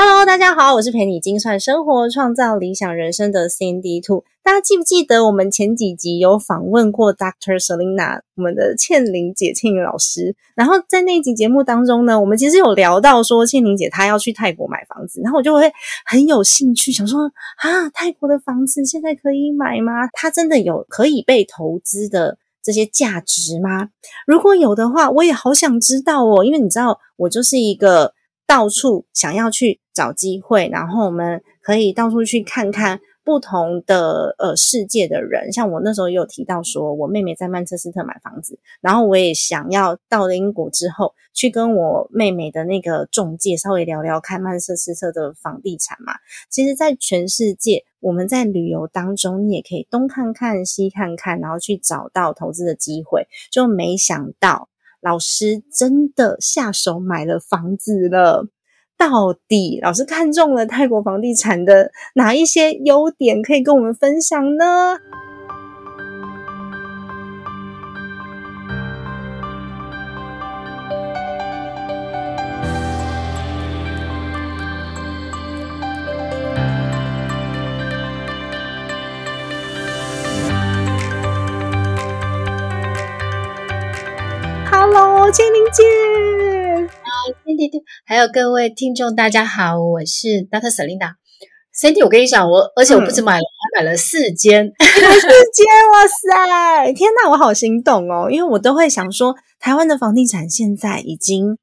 Hello，大家好，我是陪你精算生活、创造理想人生的 Cindy Two。大家记不记得我们前几集有访问过 Dr. Selina，我们的倩玲姐、倩玲老师。然后在那集节目当中呢，我们其实有聊到说倩玲姐她要去泰国买房子，然后我就会很有兴趣，想说啊，泰国的房子现在可以买吗？它真的有可以被投资的这些价值吗？如果有的话，我也好想知道哦，因为你知道，我就是一个。到处想要去找机会，然后我们可以到处去看看不同的呃世界的人。像我那时候也有提到说，我妹妹在曼彻斯特买房子，然后我也想要到了英国之后，去跟我妹妹的那个中介稍微聊聊看曼彻斯特的房地产嘛。其实，在全世界，我们在旅游当中，你也可以东看看西看看，然后去找到投资的机会。就没想到。老师真的下手买了房子了，到底老师看中了泰国房地产的哪一些优点可以跟我们分享呢？Hello，千灵姐。还有各位听众，大家好，我是 Dr. Selina。Cindy，我跟你讲，我而且我不止买了，还买了四间，四间，哇塞！天哪，我好心动哦，因为我都会想说，台湾的房地产现在已经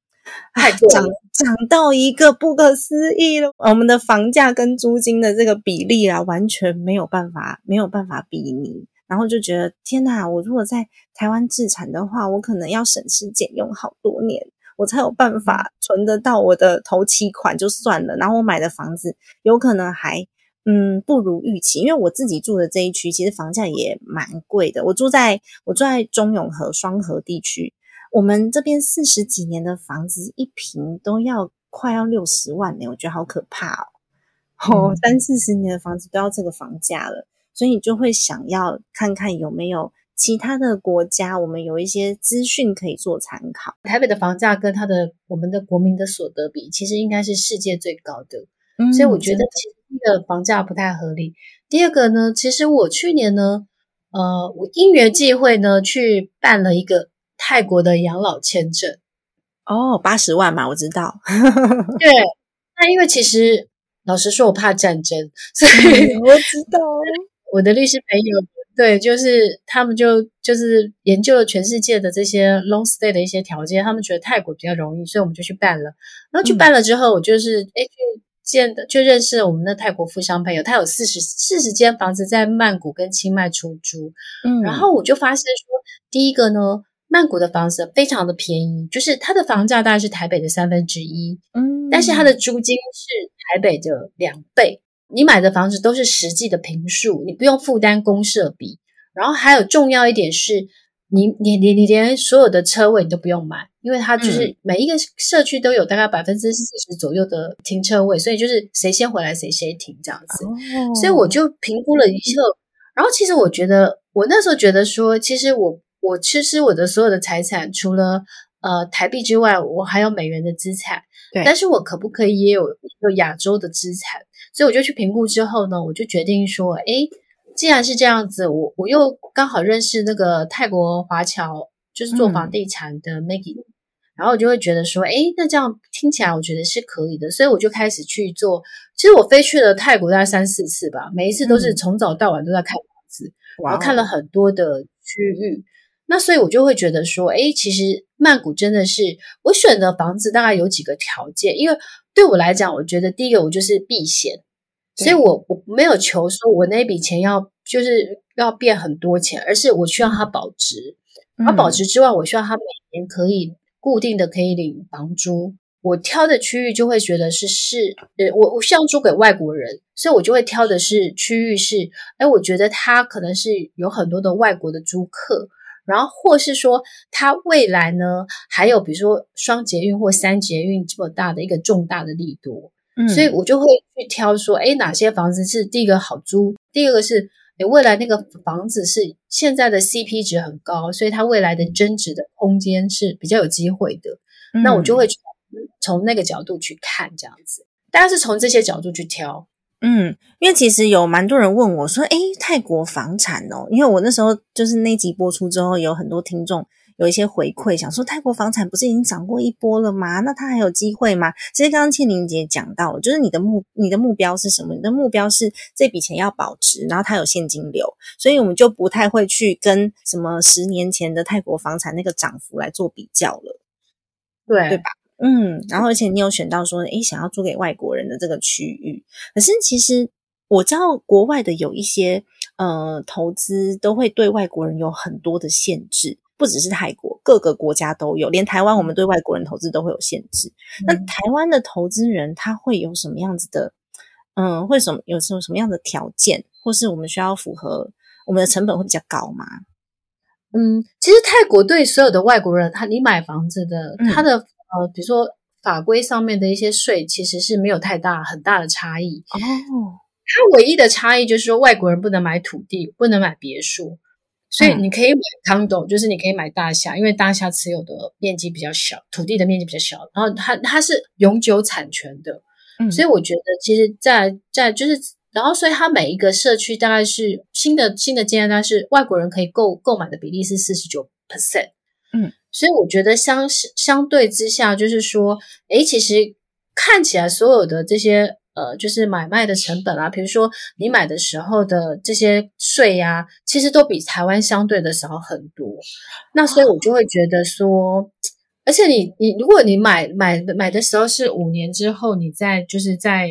涨涨到一个不可思议了，我们的房价跟租金的这个比例啊，完全没有办法，没有办法比拟。然后就觉得天哪！我如果在台湾自产的话，我可能要省吃俭用好多年，我才有办法存得到我的头期款就算了。然后我买的房子有可能还嗯不如预期，因为我自己住的这一区其实房价也蛮贵的。我住在我住在中永和双河地区，我们这边四十几年的房子一平都要快要六十万呢，我觉得好可怕哦！哦，三四十年的房子都要这个房价了。所以你就会想要看看有没有其他的国家，我们有一些资讯可以做参考。台北的房价跟它的我们的国民的所得比，其实应该是世界最高的。嗯，所以我觉得其实第一个房价不太合理。第二个呢，其实我去年呢，呃，我因缘际会呢，去办了一个泰国的养老签证。哦，八十万嘛，我知道。对，那因为其实老实说，我怕战争，所以我知道。我的律师朋友，对，就是他们就就是研究了全世界的这些 long stay 的一些条件，他们觉得泰国比较容易，所以我们就去办了。然后去办了之后，我就是哎去见的，就认识了我们的泰国富商朋友，他有四十四十间房子在曼谷跟清迈出租。嗯，然后我就发现说，第一个呢，曼谷的房子非常的便宜，就是它的房价大概是台北的三分之一，嗯，但是它的租金是台北的两倍。你买的房子都是实际的平数，你不用负担公设比。然后还有重要一点是，你你你你连所有的车位你都不用买，因为它就是每一个社区都有大概百分之四十左右的停车位，所以就是谁先回来谁谁停这样子。所以我就评估了一下，然后其实我觉得，我那时候觉得说，其实我我其实我的所有的财产除了呃台币之外，我还有美元的资产，对，但是我可不可以也有一个亚洲的资产？所以我就去评估之后呢，我就决定说，诶，既然是这样子，我我又刚好认识那个泰国华侨，就是做房地产的 Maggie，然后我就会觉得说，诶，那这样听起来我觉得是可以的，所以我就开始去做。其实我飞去了泰国大概三四次吧，每一次都是从早到晚都在看房子，然后看了很多的区域。那所以我就会觉得说，哎，其实曼谷真的是我选的房子大概有几个条件，因为对我来讲，我觉得第一个我就是避险。所以，我我没有求说，我那笔钱要就是要变很多钱，而是我需要它保值。它保值之外，我需要它每年可以固定的可以领房租。我挑的区域就会觉得是是，呃，我我希望租给外国人，所以我就会挑的是区域是，哎，我觉得它可能是有很多的外国的租客，然后或是说它未来呢还有比如说双捷运或三捷运这么大的一个重大的力度，嗯，所以我就会去挑说，哎，哪些房子是第一个好租，第二个是，哎，未来那个房子是现在的 CP 值很高，所以它未来的增值的空间是比较有机会的，那我就会。从那个角度去看，这样子，大家是从这些角度去挑。嗯，因为其实有蛮多人问我说：“诶，泰国房产哦？”因为我那时候就是那集播出之后，有很多听众有一些回馈，想说泰国房产不是已经涨过一波了吗？那它还有机会吗？其实刚刚倩玲姐讲到了，就是你的目你的目标是什么？你的目标是这笔钱要保值，然后它有现金流，所以我们就不太会去跟什么十年前的泰国房产那个涨幅来做比较了，对对吧？嗯，然后而且你有选到说，诶，想要租给外国人的这个区域，可是其实我知道国外的有一些呃投资都会对外国人有很多的限制，不只是泰国，各个国家都有，连台湾我们对外国人投资都会有限制。那台湾的投资人他会有什么样子的？嗯，会什么有什么什么样的条件，或是我们需要符合我们的成本会比较高吗？嗯，其实泰国对所有的外国人，他你买房子的他的。呃，比如说法规上面的一些税，其实是没有太大很大的差异哦。它唯一的差异就是说，外国人不能买土地，不能买别墅，所以你可以买 condo，就是你可以买大厦，因为大厦持有的面积比较小，土地的面积比较小，然后它它是永久产权的，嗯，所以我觉得其实，在在就是，然后所以它每一个社区大概是新的新的建案，但是外国人可以购购买的比例是四十九 percent，嗯。所以我觉得相相对之下，就是说，诶，其实看起来所有的这些呃，就是买卖的成本啊，比如说你买的时候的这些税呀，其实都比台湾相对的少很多。那所以我就会觉得说，而且你你如果你买买买的时候是五年之后，你再就是在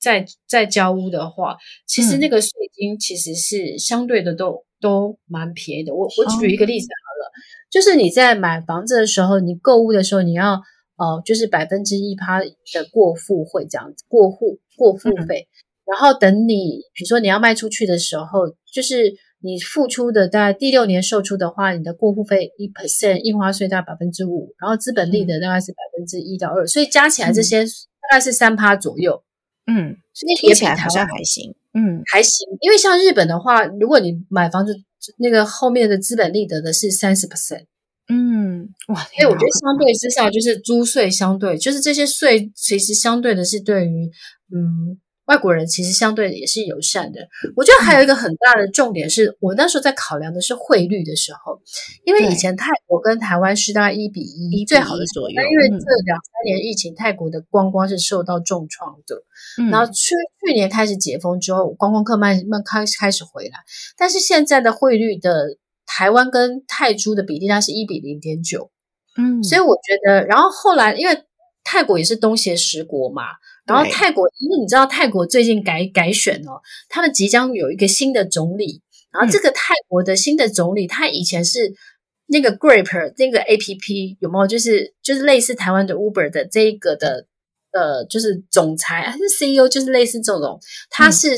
再再交屋的话，其实那个税金其实是相对的都都蛮便宜的。我我举一个例子好了。就是你在买房子的时候，你购物的时候，你要呃，就是百分之一趴的过户会这样子过户过户费，然后等你比如说你要卖出去的时候，就是你付出的大概第六年售出的话，你的过户费一 percent，印花税大概百分之五，然后资本利得大概是百分之一到二，所以加起来这些大概是三趴左右。嗯，所以听起来好像还行。嗯，还行，因为像日本的话，如果你买房子。那个后面的资本利得的是三十 percent，嗯，哇，所以我觉得相对之下，就是租税相对，就是这些税其实相对的是对于嗯外国人其实相对也是友善的。我觉得还有一个很大的重点是我那时候在考量的是汇率的时候，因为以前泰国跟台湾是大概一比一最好的左右，但因为这两三年疫情，泰国的观光是受到重创的。然后去去年开始解封之后，观光客慢慢开开始回来，但是现在的汇率的台湾跟泰铢的比例它是一比零点九，嗯，所以我觉得，然后后来因为泰国也是东协十国嘛，然后泰国因为你知道泰国最近改改选哦，他们即将有一个新的总理，然后这个泰国的新的总理他以前是那个 Grab 那个 A P P 有没有？就是就是类似台湾的 Uber 的这一个的。呃，就是总裁还是 CEO，就是类似这种，他是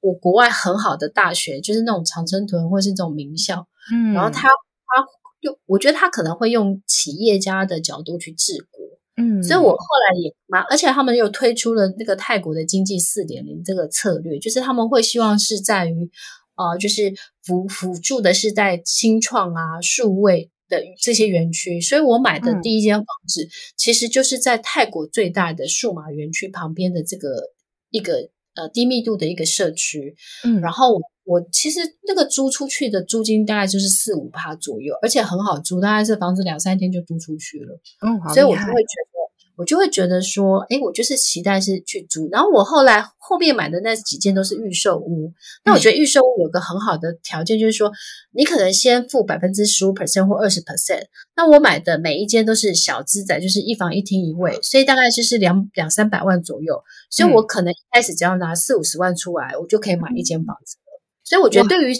我国外很好的大学，就是那种常春藤或是这种名校，嗯，然后他他用，我觉得他可能会用企业家的角度去治国，嗯，所以我后来也蛮，而且他们又推出了那个泰国的经济四点零这个策略，就是他们会希望是在于，呃，就是辅辅助的是在新创啊、数位。的这些园区，所以我买的第一间房子其实就是在泰国最大的数码园区旁边的这个一个呃低密度的一个社区。嗯，然后我其实那个租出去的租金大概就是四五趴左右，而且很好租，大概这房子两三天就租出去了。嗯，所以我就会觉得。我就会觉得说，哎，我就是期待是去租，然后我后来后面买的那几间都是预售屋。那我觉得预售屋有个很好的条件，就是说你可能先付百分之十五 percent 或二十 percent。那我买的每一间都是小资仔，就是一房一厅一卫，所以大概就是两两三百万左右。所以我可能一开始只要拿四五十万出来，我就可以买一间房子了。所以我觉得对于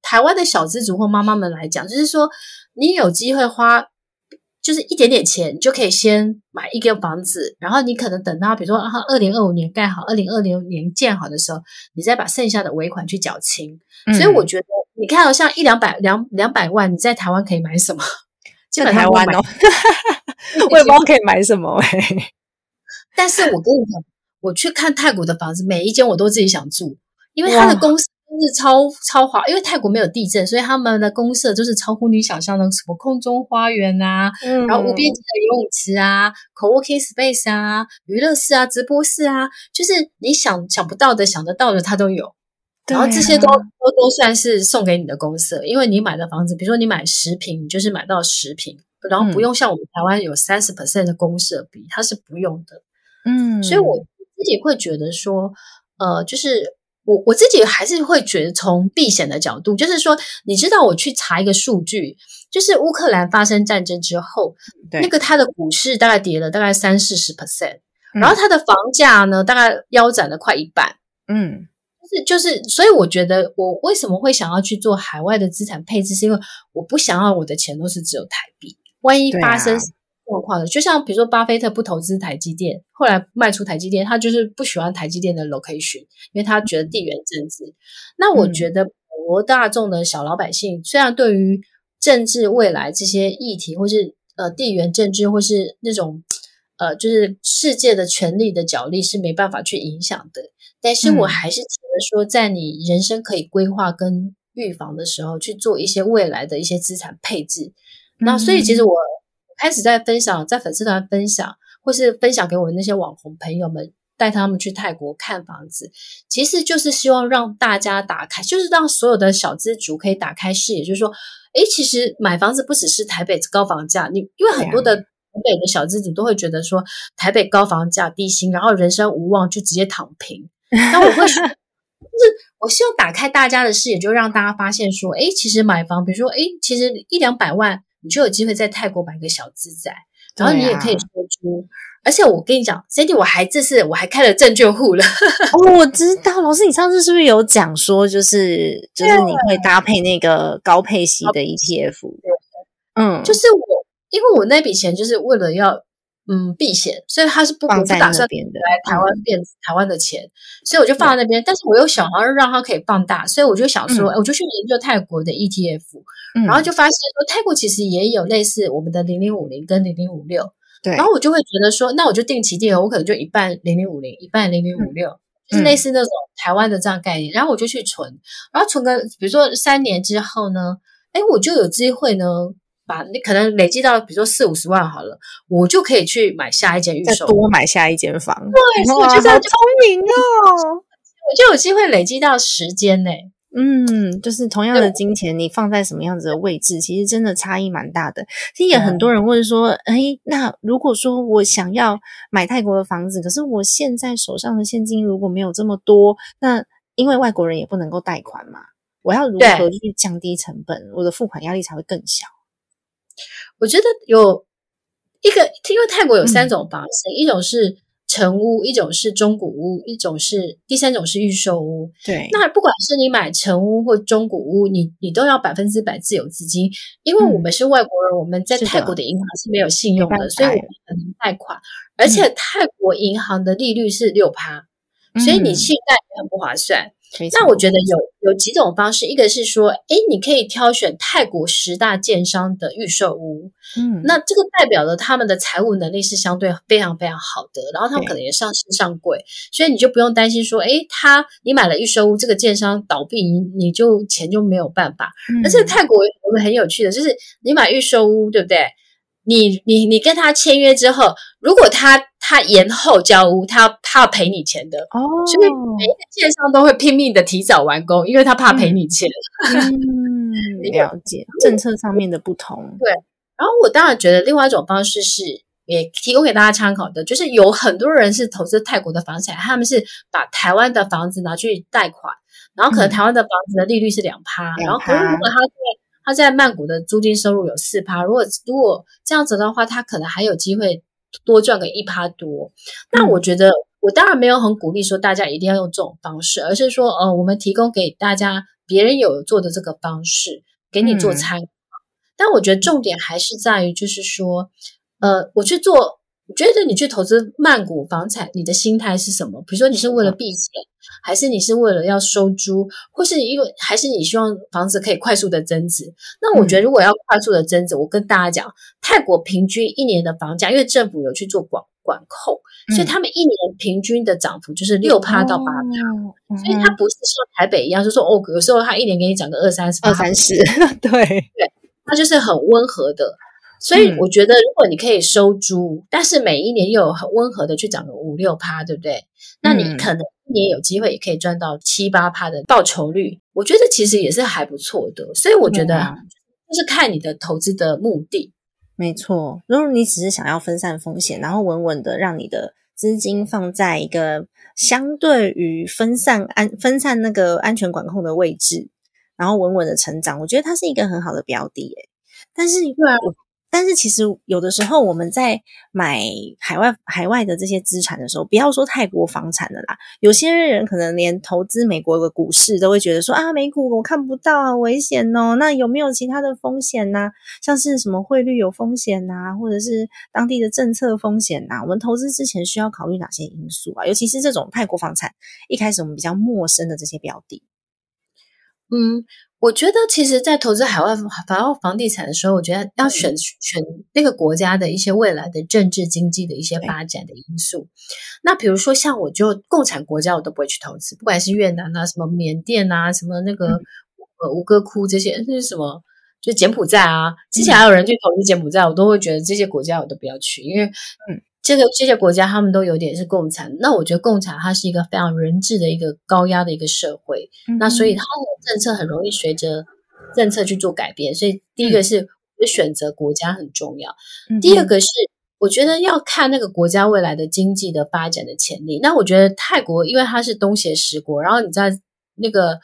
台湾的小资族或妈妈们来讲，就是说你有机会花。就是一点点钱，你就可以先买一个房子，然后你可能等到比如说啊，二零二五年盖好，二零二零年建好的时候，你再把剩下的尾款去缴清。所以我觉得，你看到像一两百两两百万，你在台湾可以买什么？在台湾哦，我也不知道可以买什么哎。但是我跟你讲，我去看泰国的房子，每一间我都自己想住，因为他的公司是超超华，因为泰国没有地震，所以他们的公社就是超乎你想象的，什么空中花园啊，然后无边际的游泳池啊，co-working space 啊，娱乐室啊，直播室啊，就是你想想不到的、想得到的，它都有。然后这些都都都算是送给你的公社，因为你买的房子，比如说你买十平，你就是买到十平，然后不用像我们台湾有三十 percent 的公社比，它是不用的。嗯，所以我自己会觉得说，呃，就是我我自己还是会觉得从避险的角度，就是说，你知道我去查一个数据，就是乌克兰发生战争之后，那个它的股市大概跌了大概三四十 percent，然后它的房价呢大概腰斩了快一半。嗯。是，就是，所以我觉得我为什么会想要去做海外的资产配置，是因为我不想要我的钱都是只有台币，万一发生状况的，就像比如说巴菲特不投资台积电，后来卖出台积电，他就是不喜欢台积电的 location，因为他觉得地缘政治。那我觉得普罗大众的小老百姓，虽然对于政治未来这些议题，或是呃地缘政治，或是那种呃就是世界的权力的角力，是没办法去影响的。但是我还是觉得说，在你人生可以规划跟预防的时候，去做一些未来的一些资产配置。那所以其实我开始在分享，在粉丝团分享，或是分享给我那些网红朋友们，带他们去泰国看房子，其实就是希望让大家打开，就是让所有的小资族可以打开视野，就是说，诶，其实买房子不只是台北高房价，你因为很多的台北的小资主都会觉得说，台北高房价低薪，然后人生无望，就直接躺平。那我会说，就是我希望打开大家的视野，就让大家发现说，哎，其实买房，比如说，哎，其实一两百万，你就有机会在泰国买个小资宅，然后你也可以说出。而且我跟你讲，Cindy，我还这次我还开了证券户了。哦，我知道，老师，你上次是不是有讲说，就是就是你会搭配那个高配息的 ETF？嗯，就是我，因为我那笔钱就是为了要。嗯，避险，所以他是不不打算来台湾变台湾的钱，所以我就放在那边。但是我又想要让它可以放大，所以我就想说，我就去研究泰国的 ETF，然后就发现说，泰国其实也有类似我们的零零五零跟零零五六。对，然后我就会觉得说，那我就定期定额，我可能就一半零零五零，一半零零五六，就是类似那种台湾的这样概念。然后我就去存，然后存个比如说三年之后呢，哎，我就有机会呢。把你可能累积到，比如说四五十万好了，我就可以去买下一间预售，多买下一间房。对，我觉得好聪明哦，我就有机会累积到时间呢。嗯，就是同样的金钱，你放在什么样子的位置，其实真的差异蛮大的。其实也很多人问说，哎，那如果说我想要买泰国的房子，可是我现在手上的现金如果没有这么多，那因为外国人也不能够贷款嘛，我要如何去降低成本，我的付款压力才会更小？我觉得有一个，因为泰国有三种房型，一种是成屋，一种是中古屋，一种是第三种是预售屋。对，那不管是你买成屋或中古屋，你你都要百分之百自有资金，因为我们是外国人，我们在泰国的银行是没有信用的，所以我们很难贷款，而且泰国银行的利率是六趴，所以你信贷也很不划算。那我觉得有有几种方式，一个是说，哎，你可以挑选泰国十大建商的预售屋，嗯，那这个代表了他们的财务能力是相对非常非常好的，然后他们可能也上市上柜，所以你就不用担心说，哎，他你买了预售屋，这个建商倒闭，你你就钱就没有办法。而且泰国我们很有趣的，就是你买预售屋，对不对？你你你跟他签约之后，如果他他延后交屋，他要他要赔你钱的。哦，所以每一个建商都会拼命的提早完工，因为他怕赔你钱。嗯，了解政策上面的不同。对，然后我当然觉得另外一种方式是也提供给大家参考的，就是有很多人是投资泰国的房产，他们是把台湾的房子拿去贷款，然后可能台湾的房子的利率是两趴，然后可是如果他在他在曼谷的租金收入有四趴，如果如果这样子的话，他可能还有机会多赚个一趴多。那我觉得，我当然没有很鼓励说大家一定要用这种方式，而是说，呃，我们提供给大家别人有做的这个方式，给你做参考。但我觉得重点还是在于，就是说，呃，我去做，觉得你去投资曼谷房产，你的心态是什么？比如说，你是为了避险，还是你是为了要收租，或是因为还是你希望房子可以快速的增值？那我觉得，如果要快速的增值，我跟大家讲，泰国平均一年的房价，因为政府有去做管管控，所以他们一年平均的涨幅就是六趴到八趴，所以它不是像台北一样，就说哦，有时候它一年给你涨个二三十，二三十，对 对，它就是很温和的。所以我觉得，如果你可以收租，但是每一年又有很温和的去涨个五六趴，对不对？那你可能一年有机会也可以赚到七八趴的报酬率。我觉得其实也是还不错的。所以我觉得就是看你的投资的目的。没错，如果你只是想要分散风险，然后稳稳的让你的资金放在一个相对于分散安分散那个安全管控的位置，然后稳稳的成长，我觉得它是一个很好的标的。诶但是对啊。但是其实有的时候我们在买海外海外的这些资产的时候，不要说泰国房产的啦，有些人可能连投资美国的股市都会觉得说啊，美股我看不到啊，危险哦。那有没有其他的风险呢？像是什么汇率有风险呐，或者是当地的政策风险呐？我们投资之前需要考虑哪些因素啊？尤其是这种泰国房产，一开始我们比较陌生的这些标的，嗯。我觉得，其实，在投资海外房房地产的时候，我觉得要选选那个国家的一些未来的政治经济的一些发展的因素。那比如说，像我就共产国家，我都不会去投资，不管是越南啊、什么缅甸啊、什么那个呃吴哥窟这些，那是什么？就柬埔寨啊，之前还有人去投资柬埔寨，我都会觉得这些国家我都不要去，因为嗯。这个这些国家他们都有点是共产，那我觉得共产它是一个非常人治的一个高压的一个社会，那所以它的政策很容易随着政策去做改变，所以第一个是选择国家很重要，第二个是我觉得要看那个国家未来的经济的发展的潜力。那我觉得泰国因为它是东协十国，然后你在那个。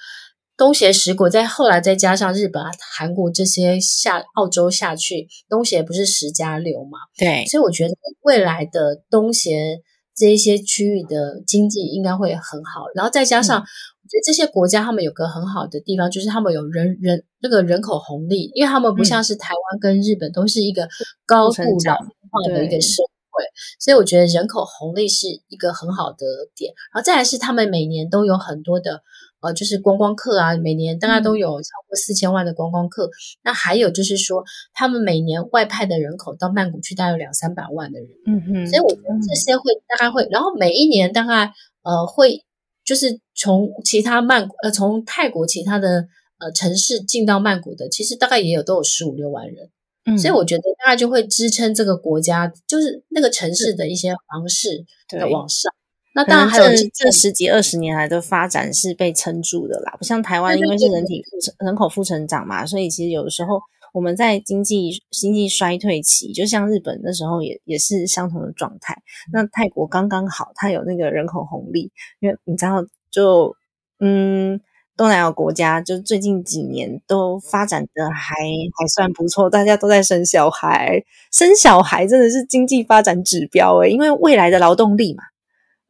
东协十国再后来再加上日本、韩国这些下澳洲下去，东协不是十加六嘛？对，所以我觉得未来的东协这一些区域的经济应该会很好。然后再加上，我觉得这些国家他们有个很好的地方，就是他们有人人那个人口红利，因为他们不像是台湾跟日本都是一个高度老化的一个社会，所以我觉得人口红利是一个很好的点。然后再来是他们每年都有很多的。呃，就是观光客啊，每年大概都有超过四千万的观光客。那还有就是说，他们每年外派的人口到曼谷去，大概有两三百万的人。嗯哼，所以我觉得这些会大概会，然后每一年大概呃会就是从其他曼谷呃从泰国其他的呃城市进到曼谷的，其实大概也有都有十五六万人。嗯，所以我觉得大概就会支撑这个国家，就是那个城市的一些房市的往上。那当然，还有这十几二十年来的发展是被撑住的啦，不像台湾，因为是人体人口负成长嘛，所以其实有的时候我们在经济经济衰退期，就像日本那时候也也是相同的状态。那泰国刚刚好，它有那个人口红利，因为你知道，就嗯，东南亚国家就最近几年都发展的还还算不错，大家都在生小孩，生小孩真的是经济发展指标诶，因为未来的劳动力嘛。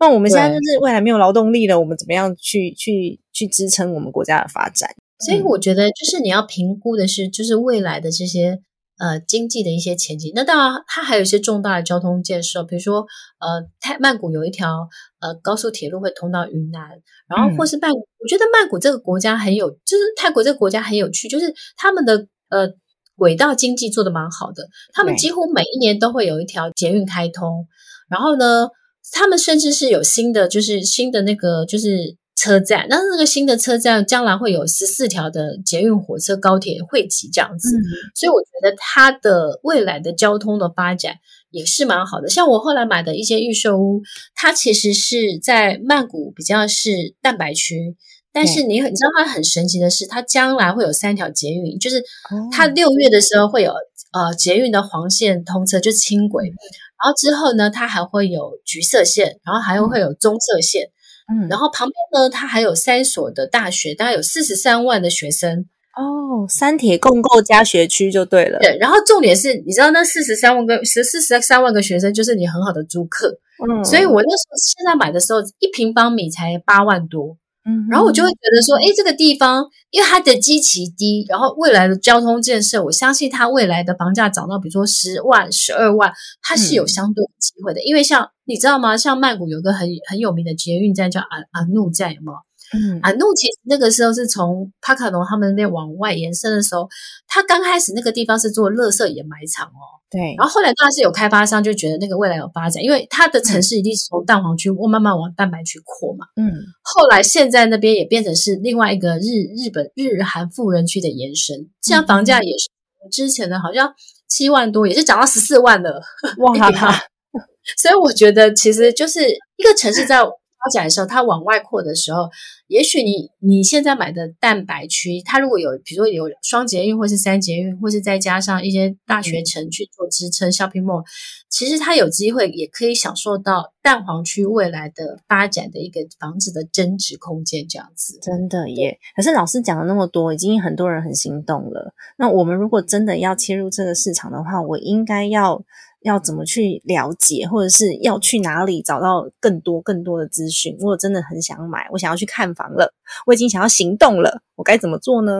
那我们现在就是未来没有劳动力了，我们怎么样去去去支撑我们国家的发展？所以我觉得，就是你要评估的是，就是未来的这些呃经济的一些前景。那当然，它还有一些重大的交通建设，比如说呃，泰曼谷有一条呃高速铁路会通到云南，然后或是曼，我觉得曼谷这个国家很有，就是泰国这个国家很有趣，就是他们的呃轨道经济做的蛮好的，他们几乎每一年都会有一条捷运开通，然后呢。他们甚至是有新的，就是新的那个，就是车站。那那个新的车站将来会有十四条的捷运、火车、高铁汇集这样子。所以我觉得它的未来的交通的发展也是蛮好的。像我后来买的一些预售屋，它其实是在曼谷比较是蛋白区，但是你你知道它很神奇的是，它将来会有三条捷运，就是它六月的时候会有呃捷运的黄线通车，就是轻轨。然后之后呢，它还会有橘色线，然后还会有棕色线，嗯，然后旁边呢，它还有三所的大学，大概有四十三万的学生哦，三铁共构加学区就对了。对，然后重点是，你知道那四十三万个十四十三万个学生，就是你很好的租客，嗯，所以我那时候现在买的时候，一平方米才八万多，嗯，然后我就会觉得说，哎，这个地方因为它的基期低，然后未来的交通建设，我相信它未来的房价涨到比如说十万、十二万，它是有相对的机会的。因为像你知道吗？像曼谷有个很很有名的捷运站叫阿阿怒站，有没有？嗯安怒其实那个时候是从帕卡农他们那边往外延伸的时候，他刚开始那个地方是做垃圾掩埋场哦。对，然后后来当然是有开发商就觉得那个未来有发展，因为它的城市一定是从蛋黄区慢慢往蛋白区扩嘛。嗯后来现在那边也变成是另外一个日日本日韩富人区的延伸，现在房价也是之前的好像七万多，也是涨到十四万了。哇，所以我觉得其实就是一个城市在发展的时候，它往外扩的时候，也许你你现在买的蛋白区，它如果有比如说有双捷运或是三捷运，或是再加上一些大学城去做支撑 shopping mall，其实它有机会也可以享受到蛋黄区未来的发展的一个房子的增值空间，这样子。真的耶！可是老师讲了那么多，已经很多人很心动了。那我们如果真的要切入这个市场的话，我应该要要怎么去了解，或者是要去哪里找到更多更多的资讯？如果真的很想买，我想要去看房了，我已经想要行动了，我该怎么做呢？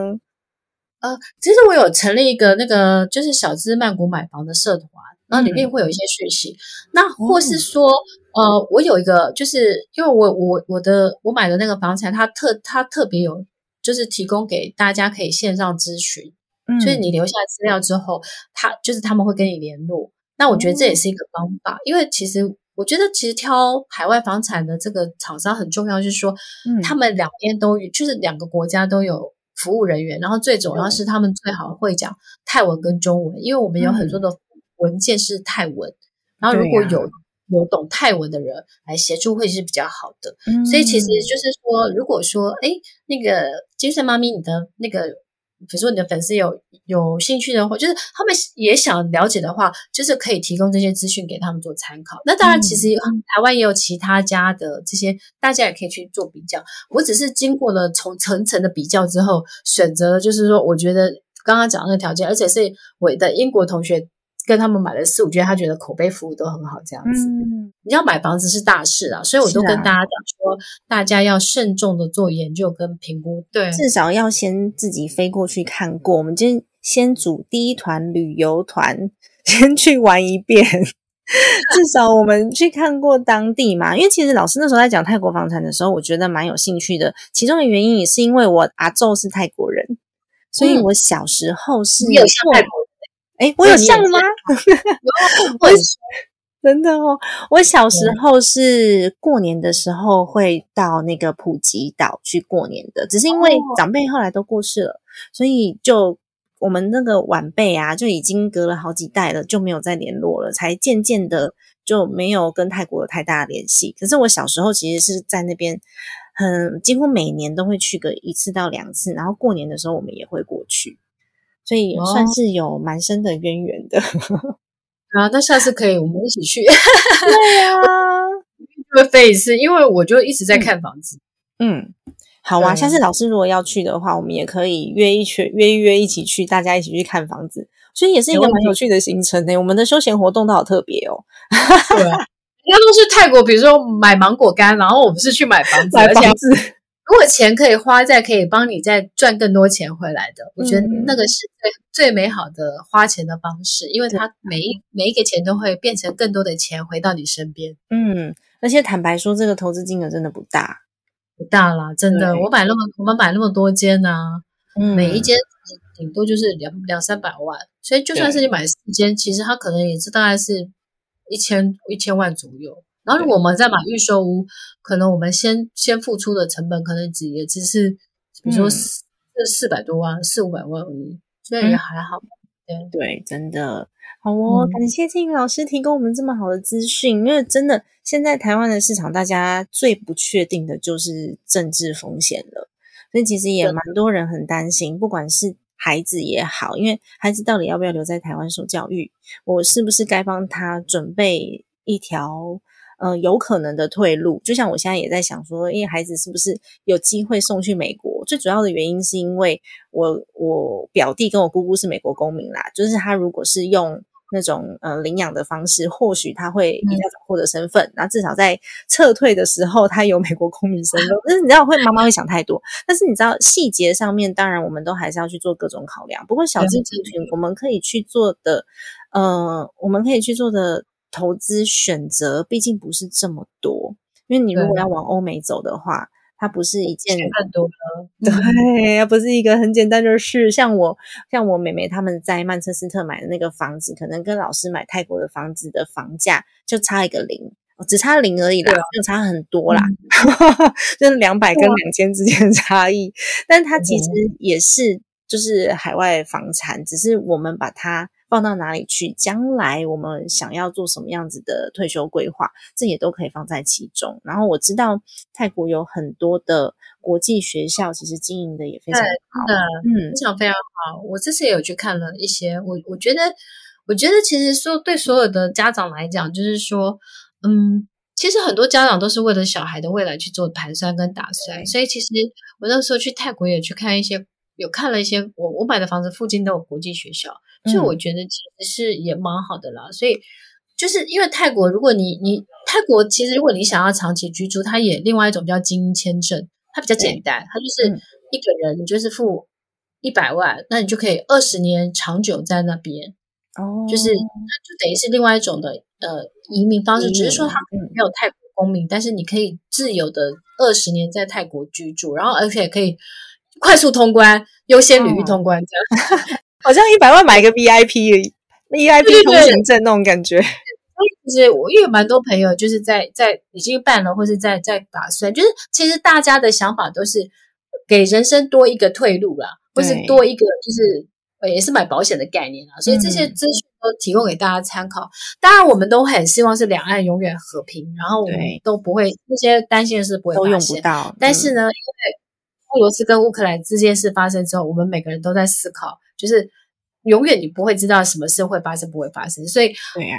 呃，其实我有成立一个那个就是小资曼谷买房的社团，然后里面会有一些讯息。那或是说，呃，我有一个，就是因为我我我的我买的那个房产，它特它特别有，就是提供给大家可以线上咨询，嗯所以你留下资料之后，他就是他们会跟你联络。那我觉得这也是一个方法，因为其实我觉得其实挑海外房产的这个厂商很重要，就是说嗯。他们两边都有，就是两个国家都有服务人员，然后最主要是他们最好会讲泰文跟中文，因为我们有很多的文件是泰文，然后如果有、有懂泰文的人来协助会是比较好的。嗯所以其实就是说，如果说，哎，那个金穗妈咪，你的那个，比如说你的粉丝有有兴趣的话，就是他们也想了解的话，就是可以提供这些资讯给他们做参考。那当然，其实台湾也有其他家的这些，大家也可以去做比较。我只是经过了从层层的比较之后，选择了就是说，我觉得刚刚讲的那个条件，而且是我的英国同学。跟他们买了四五间，他觉得口碑服务都很好，这样子。嗯你要买房子是大事啊，所以我都跟大家讲说，大家要慎重的做研究跟评估。对，至少要先自己飞过去看过。我们今先组第一团旅游团，先去玩一遍。至少我们去看过当地嘛，因为其实老师那时候在讲泰国房产的时候，我觉得蛮有兴趣的。其中的原因也是因为我阿昼是泰国人，所以嗯我小时候是你有像泰国哎，我有像吗？人，或者是真的哦，我小时候是过年的时候会到那个普吉岛去过年的，只是因为哦长辈后来都过世了，所以就我们那个晚辈啊，就已经隔了好几代了，就没有再联络了，才渐渐的就没有跟泰国有太大的联系。可是我小时候其实是在那边，很几乎每年都会去个一次到两次，然后过年的时候我们也会过去，所以哦算是有蛮深的渊源的。啊，那下次可以我们一起去，对啊。会飞一次，因为我就一直在看房子。嗯，好啊，下次老师如果要去的话，我们也可以约一圈，约一约一起去，大家一起去看房子，所以也是一个蛮有趣的行程呢。我们的休闲活动都好特别哦，对啊，人家都是泰国，比如说买芒果干，然后我们是去买房子，而且子，如果钱可以花在可以帮你再赚更多钱回来的，我觉得嗯。那个是最最美好的花钱的方式，因为它每一每一个钱都会变成更多的钱回到你身边。嗯，而且坦白说，这个投资金额真的不大，不大啦，真的，我买那么我们买那么多间呢、嗯，每一间顶多就是两两三百万，所以就算是你买四间，其实它可能也是大概是一千一千万左右。然后如果我们再买预售屋，可能我们先先付出的成本可能只也只是，比如说嗯。四四百多万、四五百万而已，所以也还好。对，对，真的。好哦，嗯。感谢静怡老师提供我们这么好的资讯，因为真的现在台湾的市场，大家最不确定的就是政治风险了，所以其实也对。蛮多人很担心，不管是孩子也好，因为孩子到底要不要留在台湾受教育，我是不是该帮他准备一条。呃，有可能的退路，就像我现在也在想说，因为孩子是不是有机会送去美国？最主要的原因是因为我我表弟跟我姑姑是美国公民啦，就是他如果是用那种呃领养的方式，或许他会比较早获得身份，然后至少在撤退的时候他有美国公民身份。但是你知道会妈妈会想太多，但是你知道细节上面，当然我们都还是要去做各种考量。不过小资族群我们可以去做的，呃，我们可以去做的投资选择，毕竟不是这么多。因为你如果要往欧美走的话，它不是一件很多的，对，它不是一个很简单的事。像我，像我妹妹他们在曼彻斯特买的那个房子，可能跟老师买泰国的房子的房价就差一个零，只差零而已啦，就差很多啦，就是两百跟两千之间的差异。但它其实也是就是海外房产，只是我们把它。放到哪里去？将来我们想要做什么样子的退休规划，这也都可以放在其中。然后我知道泰国有很多的国际学校，其实经营的也非常好，嗯，非常非常好。我这次也有去看了一些，我我觉得，我觉得其实说对所有的家长来讲，就是说，嗯，其实很多家长都是为了小孩的未来去做盘算跟打算。所以其实我那时候去泰国也去看一些，有看了一些，我我买的房子附近都有国际学校。所以我觉得其实是也蛮好的啦。所以就是因为泰国，如果你你泰国其实如果你想要长期居住，它也另外一种叫精英签证，它比较简单，它就是一个人你就是付一百万，那你就可以二十年长久在那边。哦，就是就等于是另外一种的呃移民方式，只是说他没有泰国公民，但是你可以自由的二十年在泰国居住，然后而且可以快速通关，优先履历通关这样。好像一百万买一个 VIP，VIP 通行证那种感觉。其实我也有蛮多朋友，就是在在已经办了，或是在在打算，就是其实大家的想法都是给人生多一个退路啦，或是多一个就是呃也是买保险的概念啦。所以这些资讯都提供给大家参考。当然，我们都很希望是两岸永远和平，然后我们都不会那些担心的事不会都用不到。但是呢，因为俄罗斯跟乌克兰这件事发生之后，我们每个人都在思考。就是永远你不会知道什么事会发生，不会发生，所以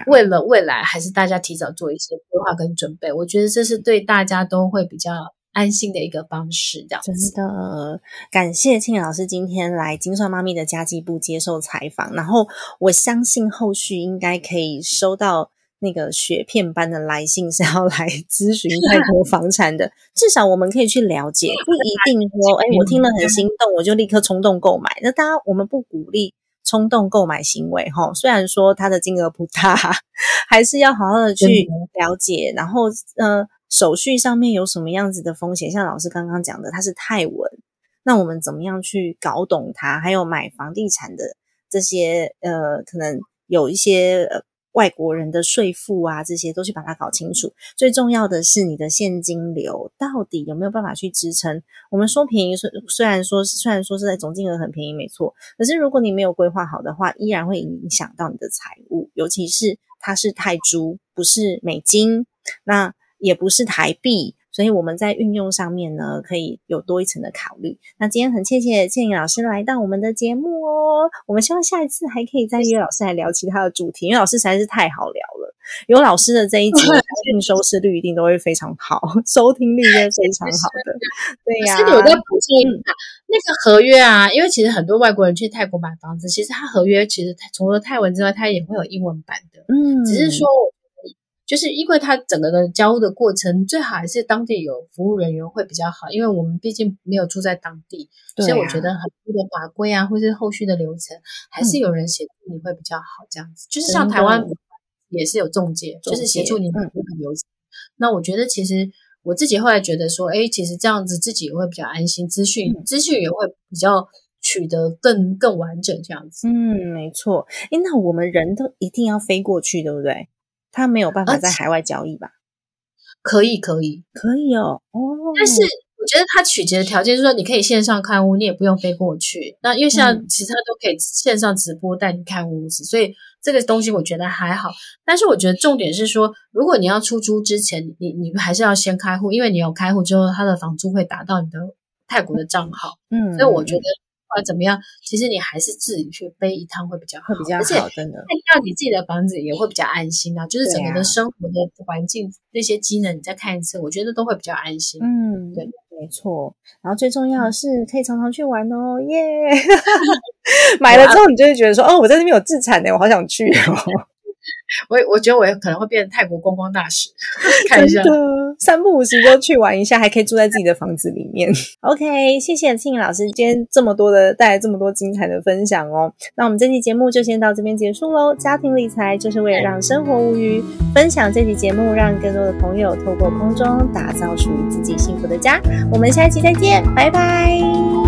为了未来，还是大家提早做一些规划跟准备。我觉得这是对大家都会比较安心的一个方式。这样真的感谢庆老师今天来金算妈咪的家计部接受采访，然后我相信后续应该可以收到。那个雪片般的来信是要来咨询泰国房产的，至少我们可以去了解，不一定说，哎，我听了很心动，我就立刻冲动购买。那当然，我们不鼓励冲动购买行为，哈。虽然说它的金额不大，还是要好好的去了解。然后，呃，手续上面有什么样子的风险？像老师刚刚讲的，它是泰文，那我们怎么样去搞懂它？还有买房地产的这些，呃，可能有一些呃。外国人的税负啊，这些都去把它搞清楚。最重要的是，你的现金流到底有没有办法去支撑？我们说便宜，虽虽然说虽然说是在总金额很便宜，没错。可是如果你没有规划好的话，依然会影响到你的财务。尤其是它是泰铢，不是美金，那也不是台币。所以我们在运用上面呢，可以有多一层的考虑。那今天很谢谢倩颖老师来到我们的节目哦。我们希望下一次还可以再约老师来聊其他的主题，因为老师实在是太好聊了。有老师的这一集，定收视率一定都会非常好，收听率也非常好的。对呀。是我再补充一下，那个合约啊，因为其实很多外国人去泰国买房子，其实他合约其实除了泰文之外，他也会有英文版的。嗯，只是说。就是因为它整个的交屋的过程，最好还是当地有服务人员会比较好，因为我们毕竟没有住在当地，所以我觉得很多的法规啊，或是后续的流程，还是有人协助你会比较好。这样子，就是像台湾也是有中介，就是协助你很多流程。那我觉得其实我自己后来觉得说，哎，其实这样子自己也会比较安心，资讯资讯也会比较取得更更完整这样子。嗯，没错。哎，那我们人都一定要飞过去，对不对？他没有办法在海外交易吧？可以，可以，可以哦。哦，但是我觉得他取决的条件是说，你可以线上看屋，你也不用飞过去。那因为现在其他都可以线上直播带你看屋子，所以这个东西我觉得还好。但是我觉得重点是说，如果你要出租之前，你你还是要先开户，因为你有开户之后，他的房租会打到你的泰国的账号。嗯，所以我觉得。不管怎么样，其实你还是自己去背一趟会比较会比较好，真的。看到你自己的房子也会比较安心啊，就是整个的生活的环境那些机能，你再看一次，我觉得都会比较安心。嗯，对，没错。然后最重要的是可以常常去玩哦，耶！买了之后，你就会觉得说，哦，我在那边有自产呢，我好想去哦。我我觉得我可能会变成泰国观光大使，看一下，三不五时就去玩一下，还可以住在自己的房子里面。OK，谢谢庆老师今天这么多的带来这么多精彩的分享哦。那我们这期节目就先到这边结束喽。家庭理财就是为了让生活无余，分享这期节目，让更多的朋友透过空中打造属于自己幸福的家。我们下期再见，拜拜。